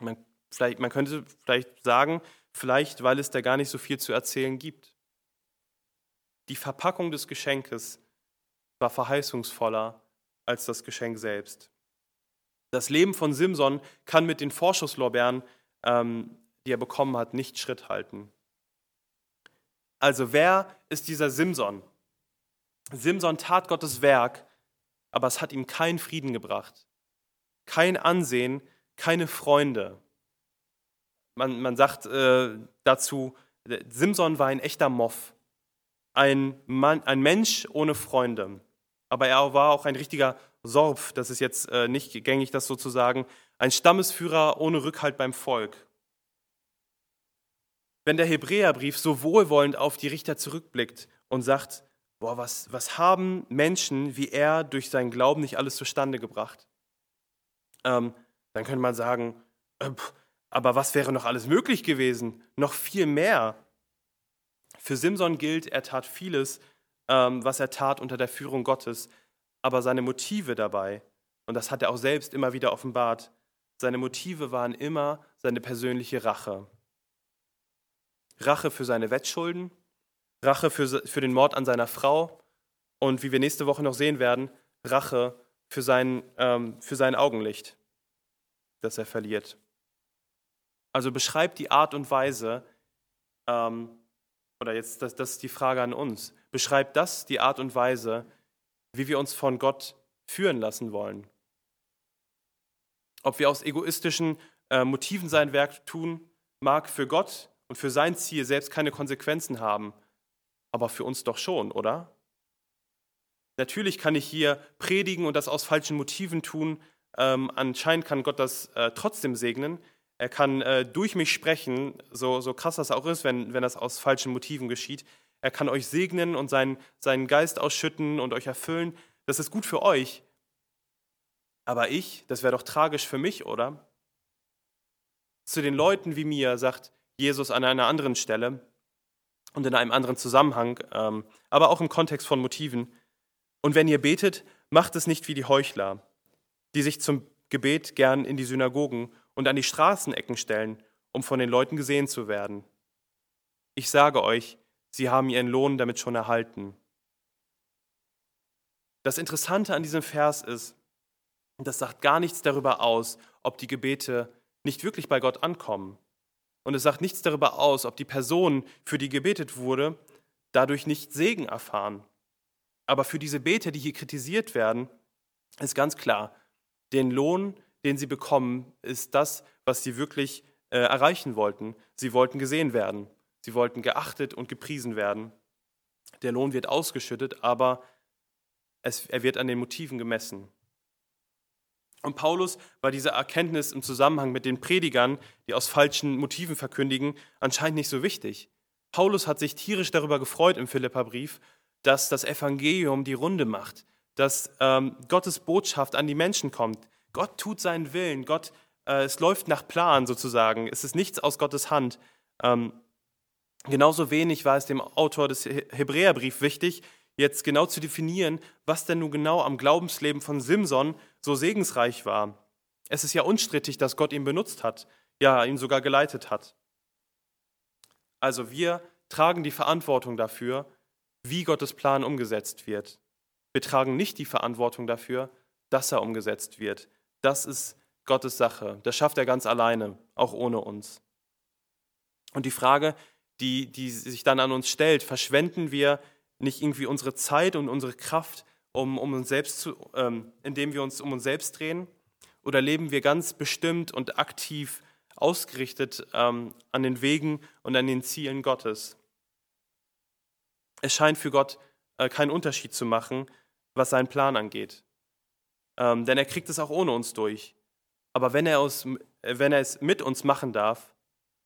Man, vielleicht, man könnte vielleicht sagen, vielleicht weil es da gar nicht so viel zu erzählen gibt. Die Verpackung des Geschenkes war verheißungsvoller als das Geschenk selbst. Das Leben von Simson kann mit den Vorschusslorbeeren ähm, die er bekommen hat, nicht Schritt halten. Also wer ist dieser Simson? Simson tat Gottes Werk, aber es hat ihm keinen Frieden gebracht, kein Ansehen, keine Freunde. Man, man sagt äh, dazu, Simson war ein echter Moff, ein, Mann, ein Mensch ohne Freunde. Aber er war auch ein richtiger Sorb, das ist jetzt äh, nicht gängig, das sozusagen, ein Stammesführer ohne Rückhalt beim Volk. Wenn der Hebräerbrief so wohlwollend auf die Richter zurückblickt und sagt, boah, was, was haben Menschen wie er durch seinen Glauben nicht alles zustande gebracht? Ähm, dann könnte man sagen, äh, aber was wäre noch alles möglich gewesen? Noch viel mehr. Für Simson gilt, er tat vieles, ähm, was er tat unter der Führung Gottes, aber seine Motive dabei, und das hat er auch selbst immer wieder offenbart, seine Motive waren immer seine persönliche Rache. Rache für seine Wettschulden, Rache für, für den Mord an seiner Frau und wie wir nächste Woche noch sehen werden, Rache für sein, ähm, für sein Augenlicht, das er verliert. Also beschreibt die Art und Weise, ähm, oder jetzt, das, das ist die Frage an uns, beschreibt das die Art und Weise, wie wir uns von Gott führen lassen wollen. Ob wir aus egoistischen äh, Motiven sein Werk tun, mag für Gott und für sein Ziel selbst keine Konsequenzen haben, aber für uns doch schon, oder? Natürlich kann ich hier predigen und das aus falschen Motiven tun. Ähm, anscheinend kann Gott das äh, trotzdem segnen. Er kann äh, durch mich sprechen, so, so krass das auch ist, wenn, wenn das aus falschen Motiven geschieht. Er kann euch segnen und seinen, seinen Geist ausschütten und euch erfüllen. Das ist gut für euch. Aber ich, das wäre doch tragisch für mich, oder? Zu den Leuten wie mir sagt Jesus an einer anderen Stelle und in einem anderen Zusammenhang, ähm, aber auch im Kontext von Motiven. Und wenn ihr betet, macht es nicht wie die Heuchler, die sich zum Gebet gern in die Synagogen und an die Straßenecken stellen, um von den Leuten gesehen zu werden. Ich sage euch, sie haben ihren Lohn damit schon erhalten. Das Interessante an diesem Vers ist, das sagt gar nichts darüber aus, ob die Gebete nicht wirklich bei Gott ankommen. Und es sagt nichts darüber aus, ob die Person, für die gebetet wurde, dadurch nicht Segen erfahren. Aber für diese Beter, die hier kritisiert werden, ist ganz klar, den Lohn, den sie bekommen, ist das, was sie wirklich äh, erreichen wollten. Sie wollten gesehen werden. Sie wollten geachtet und gepriesen werden. Der Lohn wird ausgeschüttet, aber es, er wird an den Motiven gemessen. Und Paulus war diese Erkenntnis im Zusammenhang mit den Predigern, die aus falschen Motiven verkündigen, anscheinend nicht so wichtig. Paulus hat sich tierisch darüber gefreut im Philipperbrief, dass das Evangelium die Runde macht, dass ähm, Gottes Botschaft an die Menschen kommt. Gott tut seinen Willen, Gott, äh, es läuft nach Plan sozusagen, es ist nichts aus Gottes Hand. Ähm, genauso wenig war es dem Autor des Hebräerbriefs wichtig, jetzt genau zu definieren, was denn nun genau am Glaubensleben von Simson so segensreich war. Es ist ja unstrittig, dass Gott ihn benutzt hat, ja, ihn sogar geleitet hat. Also wir tragen die Verantwortung dafür, wie Gottes Plan umgesetzt wird. Wir tragen nicht die Verantwortung dafür, dass er umgesetzt wird. Das ist Gottes Sache. Das schafft er ganz alleine, auch ohne uns. Und die Frage, die, die sich dann an uns stellt, verschwenden wir nicht irgendwie unsere Zeit und unsere Kraft, um, um uns selbst zu, ähm, indem wir uns um uns selbst drehen? Oder leben wir ganz bestimmt und aktiv ausgerichtet ähm, an den Wegen und an den Zielen Gottes? Es scheint für Gott äh, keinen Unterschied zu machen, was seinen Plan angeht. Ähm, denn er kriegt es auch ohne uns durch. Aber wenn er, aus, wenn er es mit uns machen darf,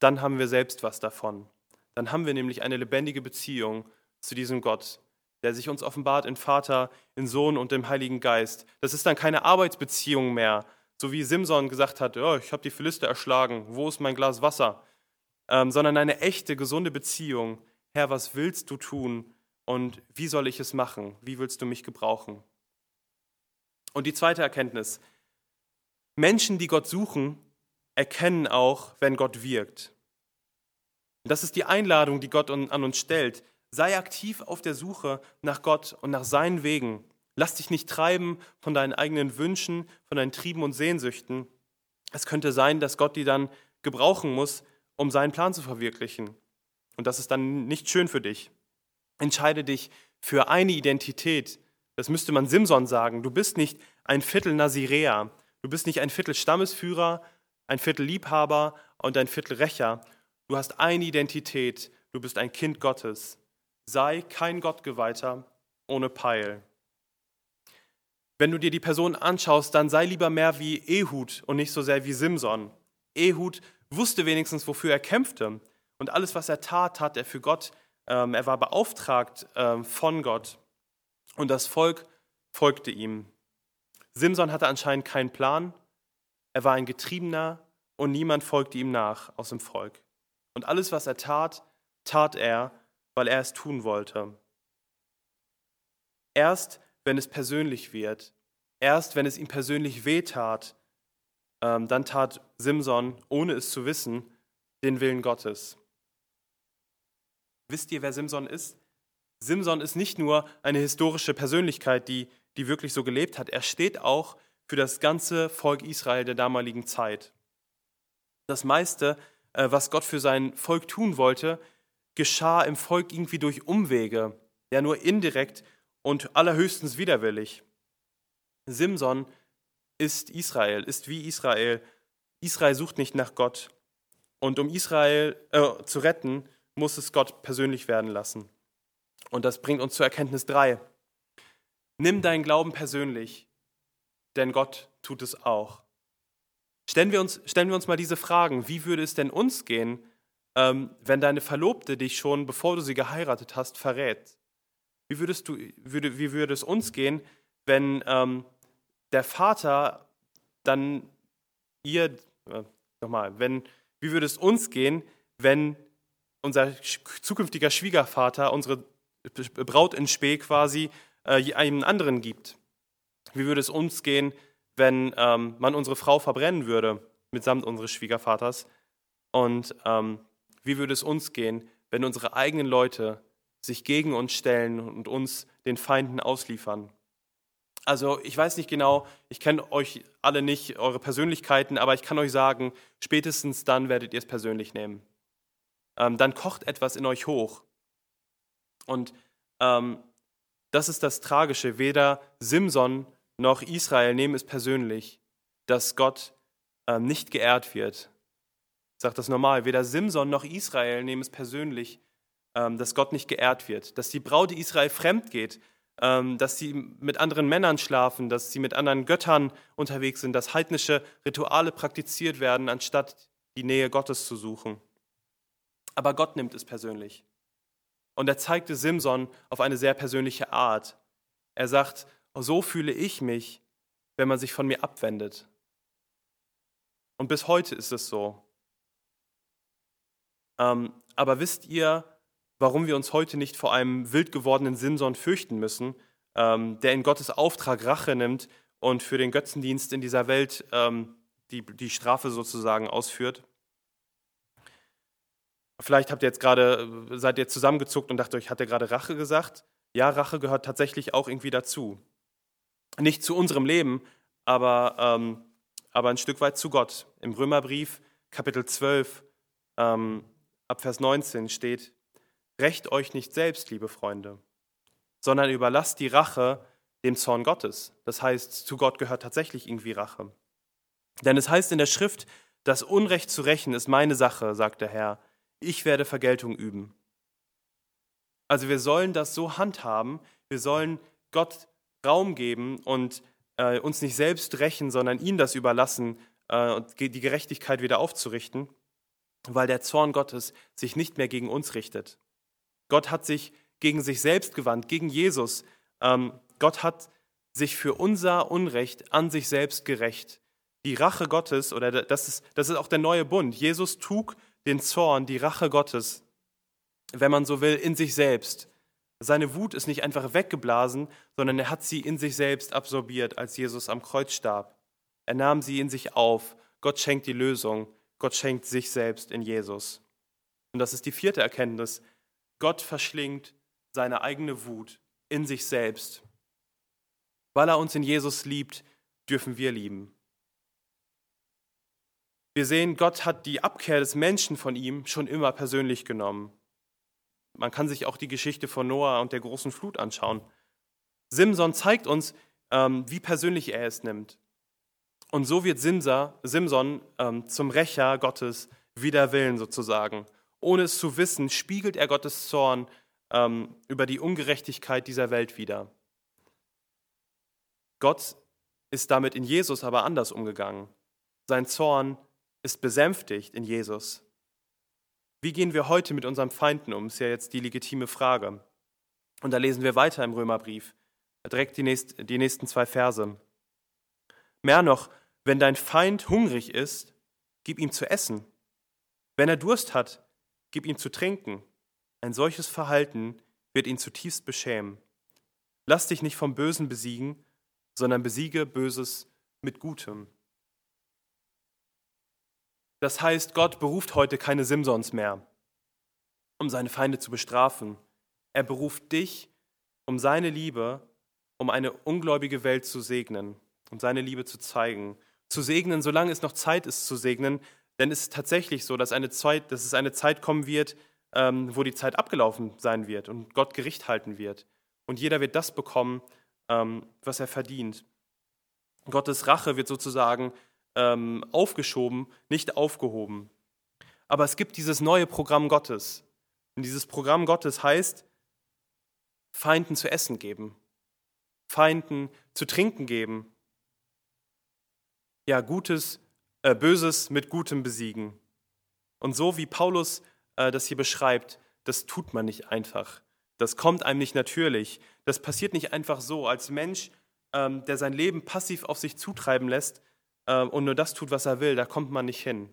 dann haben wir selbst was davon. Dann haben wir nämlich eine lebendige Beziehung zu diesem Gott, der sich uns offenbart in Vater, in Sohn und im Heiligen Geist. Das ist dann keine Arbeitsbeziehung mehr, so wie Simson gesagt hat, oh, ich habe die Philister erschlagen, wo ist mein Glas Wasser? Ähm, sondern eine echte, gesunde Beziehung. Herr, was willst du tun und wie soll ich es machen? Wie willst du mich gebrauchen? Und die zweite Erkenntnis. Menschen, die Gott suchen, erkennen auch, wenn Gott wirkt. Das ist die Einladung, die Gott an uns stellt. Sei aktiv auf der Suche nach Gott und nach seinen Wegen. Lass dich nicht treiben von deinen eigenen Wünschen, von deinen Trieben und Sehnsüchten. Es könnte sein, dass Gott dir dann gebrauchen muss, um seinen Plan zu verwirklichen. Und das ist dann nicht schön für dich. Entscheide dich für eine Identität. Das müsste man Simson sagen. Du bist nicht ein Viertel Nazirea. Du bist nicht ein Viertel Stammesführer, ein Viertel Liebhaber und ein Viertel Rächer. Du hast eine Identität. Du bist ein Kind Gottes. Sei kein Gottgeweihter ohne Peil. Wenn du dir die Person anschaust, dann sei lieber mehr wie Ehud und nicht so sehr wie Simson. Ehud wusste wenigstens, wofür er kämpfte. Und alles, was er tat, tat er für Gott. Ähm, er war beauftragt ähm, von Gott. Und das Volk folgte ihm. Simson hatte anscheinend keinen Plan. Er war ein Getriebener und niemand folgte ihm nach aus dem Volk. Und alles, was er tat, tat er, weil er es tun wollte. Erst wenn es persönlich wird, erst wenn es ihm persönlich wehtat, ähm, dann tat Simson, ohne es zu wissen, den Willen Gottes. Wisst ihr, wer Simson ist? Simson ist nicht nur eine historische Persönlichkeit, die, die wirklich so gelebt hat, er steht auch für das ganze Volk Israel der damaligen Zeit. Das meiste, äh, was Gott für sein Volk tun wollte, geschah im Volk irgendwie durch Umwege, ja nur indirekt und allerhöchstens widerwillig. Simson ist Israel, ist wie Israel. Israel sucht nicht nach Gott. Und um Israel äh, zu retten, muss es Gott persönlich werden lassen. Und das bringt uns zur Erkenntnis 3. Nimm deinen Glauben persönlich, denn Gott tut es auch. Stellen wir uns, stellen wir uns mal diese Fragen. Wie würde es denn uns gehen, ähm, wenn deine Verlobte dich schon, bevor du sie geheiratet hast, verrät? Wie, würdest du, würde, wie würde es uns gehen, wenn ähm, der Vater dann ihr, äh, nochmal, wenn, wie würde es uns gehen, wenn unser zukünftiger Schwiegervater unsere Braut in Spee quasi äh, einem anderen gibt? Wie würde es uns gehen, wenn ähm, man unsere Frau verbrennen würde, mitsamt unseres Schwiegervaters? Und ähm, wie würde es uns gehen, wenn unsere eigenen Leute sich gegen uns stellen und uns den Feinden ausliefern? Also ich weiß nicht genau, ich kenne euch alle nicht, eure Persönlichkeiten, aber ich kann euch sagen, spätestens dann werdet ihr es persönlich nehmen. Ähm, dann kocht etwas in euch hoch. Und ähm, das ist das Tragische. Weder Simson noch Israel nehmen es persönlich, dass Gott ähm, nicht geehrt wird. Sage das normal. Weder Simson noch Israel nehmen es persönlich, ähm, dass Gott nicht geehrt wird. Dass die Braut Israel fremd geht, ähm, dass sie mit anderen Männern schlafen, dass sie mit anderen Göttern unterwegs sind, dass heidnische Rituale praktiziert werden, anstatt die Nähe Gottes zu suchen. Aber Gott nimmt es persönlich. Und er zeigte Simson auf eine sehr persönliche Art. Er sagt, so fühle ich mich, wenn man sich von mir abwendet. Und bis heute ist es so. Ähm, aber wisst ihr, warum wir uns heute nicht vor einem wild gewordenen Simson fürchten müssen, ähm, der in Gottes Auftrag Rache nimmt und für den Götzendienst in dieser Welt ähm, die, die Strafe sozusagen ausführt. Vielleicht habt ihr jetzt gerade, seid ihr zusammengezuckt und dacht euch, hat er gerade Rache gesagt? Ja, Rache gehört tatsächlich auch irgendwie dazu. Nicht zu unserem Leben, aber, ähm, aber ein Stück weit zu Gott. Im Römerbrief, Kapitel 12, ähm, ab Vers 19 steht, Rächt euch nicht selbst, liebe Freunde, sondern überlasst die Rache dem Zorn Gottes. Das heißt, zu Gott gehört tatsächlich irgendwie Rache. Denn es heißt in der Schrift, das Unrecht zu rächen ist meine Sache, sagt der Herr. Ich werde Vergeltung üben. Also wir sollen das so handhaben, wir sollen Gott Raum geben und äh, uns nicht selbst rächen, sondern ihm das überlassen, äh, die Gerechtigkeit wieder aufzurichten, weil der Zorn Gottes sich nicht mehr gegen uns richtet. Gott hat sich gegen sich selbst gewandt, gegen Jesus. Ähm, Gott hat sich für unser Unrecht an sich selbst gerecht. Die Rache Gottes, oder das ist, das ist auch der neue Bund. Jesus trug den Zorn, die Rache Gottes, wenn man so will, in sich selbst. Seine Wut ist nicht einfach weggeblasen, sondern er hat sie in sich selbst absorbiert, als Jesus am Kreuz starb. Er nahm sie in sich auf. Gott schenkt die Lösung. Gott schenkt sich selbst in Jesus. Und das ist die vierte Erkenntnis. Gott verschlingt seine eigene Wut in sich selbst. Weil er uns in Jesus liebt, dürfen wir lieben. Wir sehen, Gott hat die Abkehr des Menschen von ihm schon immer persönlich genommen. Man kann sich auch die Geschichte von Noah und der großen Flut anschauen. Simson zeigt uns, ähm, wie persönlich er es nimmt. Und so wird Simsa, Simson ähm, zum Rächer Gottes wider Willen sozusagen. Ohne es zu wissen, spiegelt er Gottes Zorn ähm, über die Ungerechtigkeit dieser Welt wider. Gott ist damit in Jesus aber anders umgegangen. Sein Zorn ist besänftigt in Jesus. Wie gehen wir heute mit unseren Feinden um, ist ja jetzt die legitime Frage. Und da lesen wir weiter im Römerbrief, direkt die, nächst, die nächsten zwei Verse. Mehr noch, wenn dein Feind hungrig ist, gib ihm zu essen. Wenn er Durst hat, gib ihm zu trinken. Ein solches Verhalten wird ihn zutiefst beschämen. Lass dich nicht vom Bösen besiegen, sondern besiege Böses mit Gutem. Das heißt, Gott beruft heute keine Simsons mehr, um seine Feinde zu bestrafen. Er beruft dich, um seine Liebe, um eine ungläubige Welt zu segnen und seine Liebe zu zeigen. Zu segnen, solange es noch Zeit ist zu segnen, denn es ist tatsächlich so, dass, eine Zeit, dass es eine Zeit kommen wird, ähm, wo die Zeit abgelaufen sein wird und Gott Gericht halten wird. Und jeder wird das bekommen, ähm, was er verdient. Gottes Rache wird sozusagen ähm, aufgeschoben, nicht aufgehoben. Aber es gibt dieses neue Programm Gottes. Und dieses Programm Gottes heißt, Feinden zu essen geben, Feinden zu trinken geben. Ja, Gutes, äh, Böses mit Gutem besiegen. Und so wie Paulus äh, das hier beschreibt, das tut man nicht einfach. Das kommt einem nicht natürlich. Das passiert nicht einfach so. Als Mensch, ähm, der sein Leben passiv auf sich zutreiben lässt, äh, und nur das tut, was er will, da kommt man nicht hin.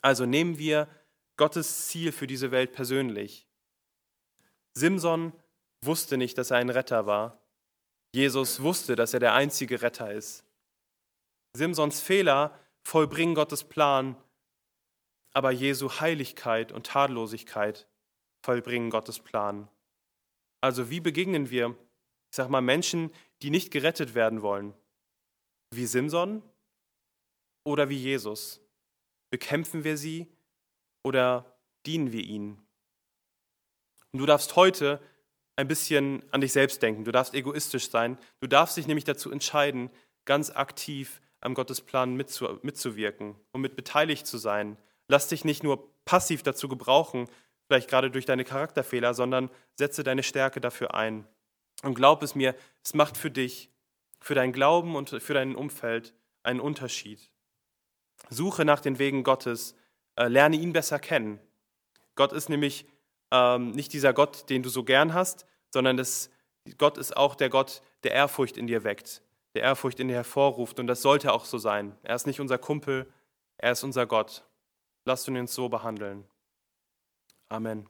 Also nehmen wir Gottes Ziel für diese Welt persönlich. Simson wusste nicht, dass er ein Retter war. Jesus wusste, dass er der einzige Retter ist. Simsons Fehler vollbringen Gottes Plan, aber Jesu Heiligkeit und Tadellosigkeit vollbringen Gottes Plan. Also wie begegnen wir, ich sag mal, Menschen, die nicht gerettet werden wollen? wie Simson oder wie Jesus? Bekämpfen wir sie oder dienen wir ihnen? Und du darfst heute ein bisschen an dich selbst denken. Du darfst egoistisch sein. Du darfst dich nämlich dazu entscheiden, ganz aktiv am Gottesplan mitzu mitzuwirken und mit beteiligt zu sein. Lass dich nicht nur passiv dazu gebrauchen, vielleicht gerade durch deine Charakterfehler, sondern setze deine Stärke dafür ein. Und glaub es mir, es macht für dich für dein Glauben und für dein Umfeld einen Unterschied. Suche nach den Wegen Gottes, äh, lerne ihn besser kennen. Gott ist nämlich ähm, nicht dieser Gott, den du so gern hast, sondern das, Gott ist auch der Gott, der Ehrfurcht in dir weckt, der Ehrfurcht in dir hervorruft. Und das sollte auch so sein. Er ist nicht unser Kumpel, er ist unser Gott. Lasst uns so behandeln. Amen.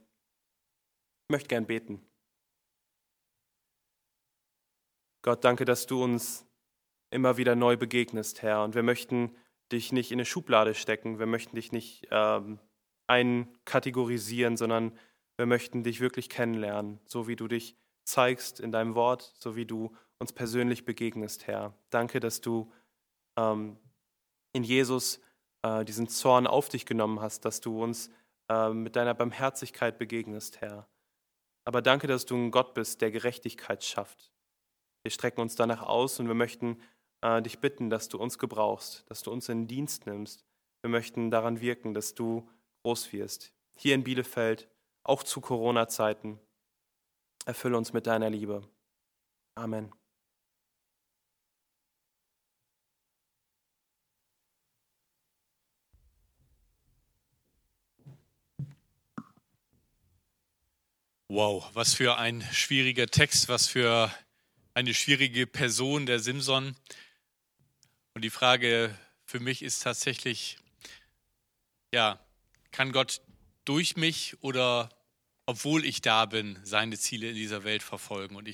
Ich möchte gern beten. Gott, danke, dass du uns immer wieder neu begegnest, Herr. Und wir möchten dich nicht in eine Schublade stecken, wir möchten dich nicht ähm, einkategorisieren, sondern wir möchten dich wirklich kennenlernen, so wie du dich zeigst in deinem Wort, so wie du uns persönlich begegnest, Herr. Danke, dass du ähm, in Jesus äh, diesen Zorn auf dich genommen hast, dass du uns äh, mit deiner Barmherzigkeit begegnest, Herr. Aber danke, dass du ein Gott bist, der Gerechtigkeit schafft, wir strecken uns danach aus und wir möchten äh, dich bitten, dass du uns gebrauchst, dass du uns in Dienst nimmst. Wir möchten daran wirken, dass du groß wirst. Hier in Bielefeld, auch zu Corona-Zeiten. Erfülle uns mit deiner Liebe. Amen. Wow, was für ein schwieriger Text, was für eine schwierige Person, der Simson. Und die Frage für mich ist tatsächlich, ja, kann Gott durch mich oder obwohl ich da bin, seine Ziele in dieser Welt verfolgen? Und ich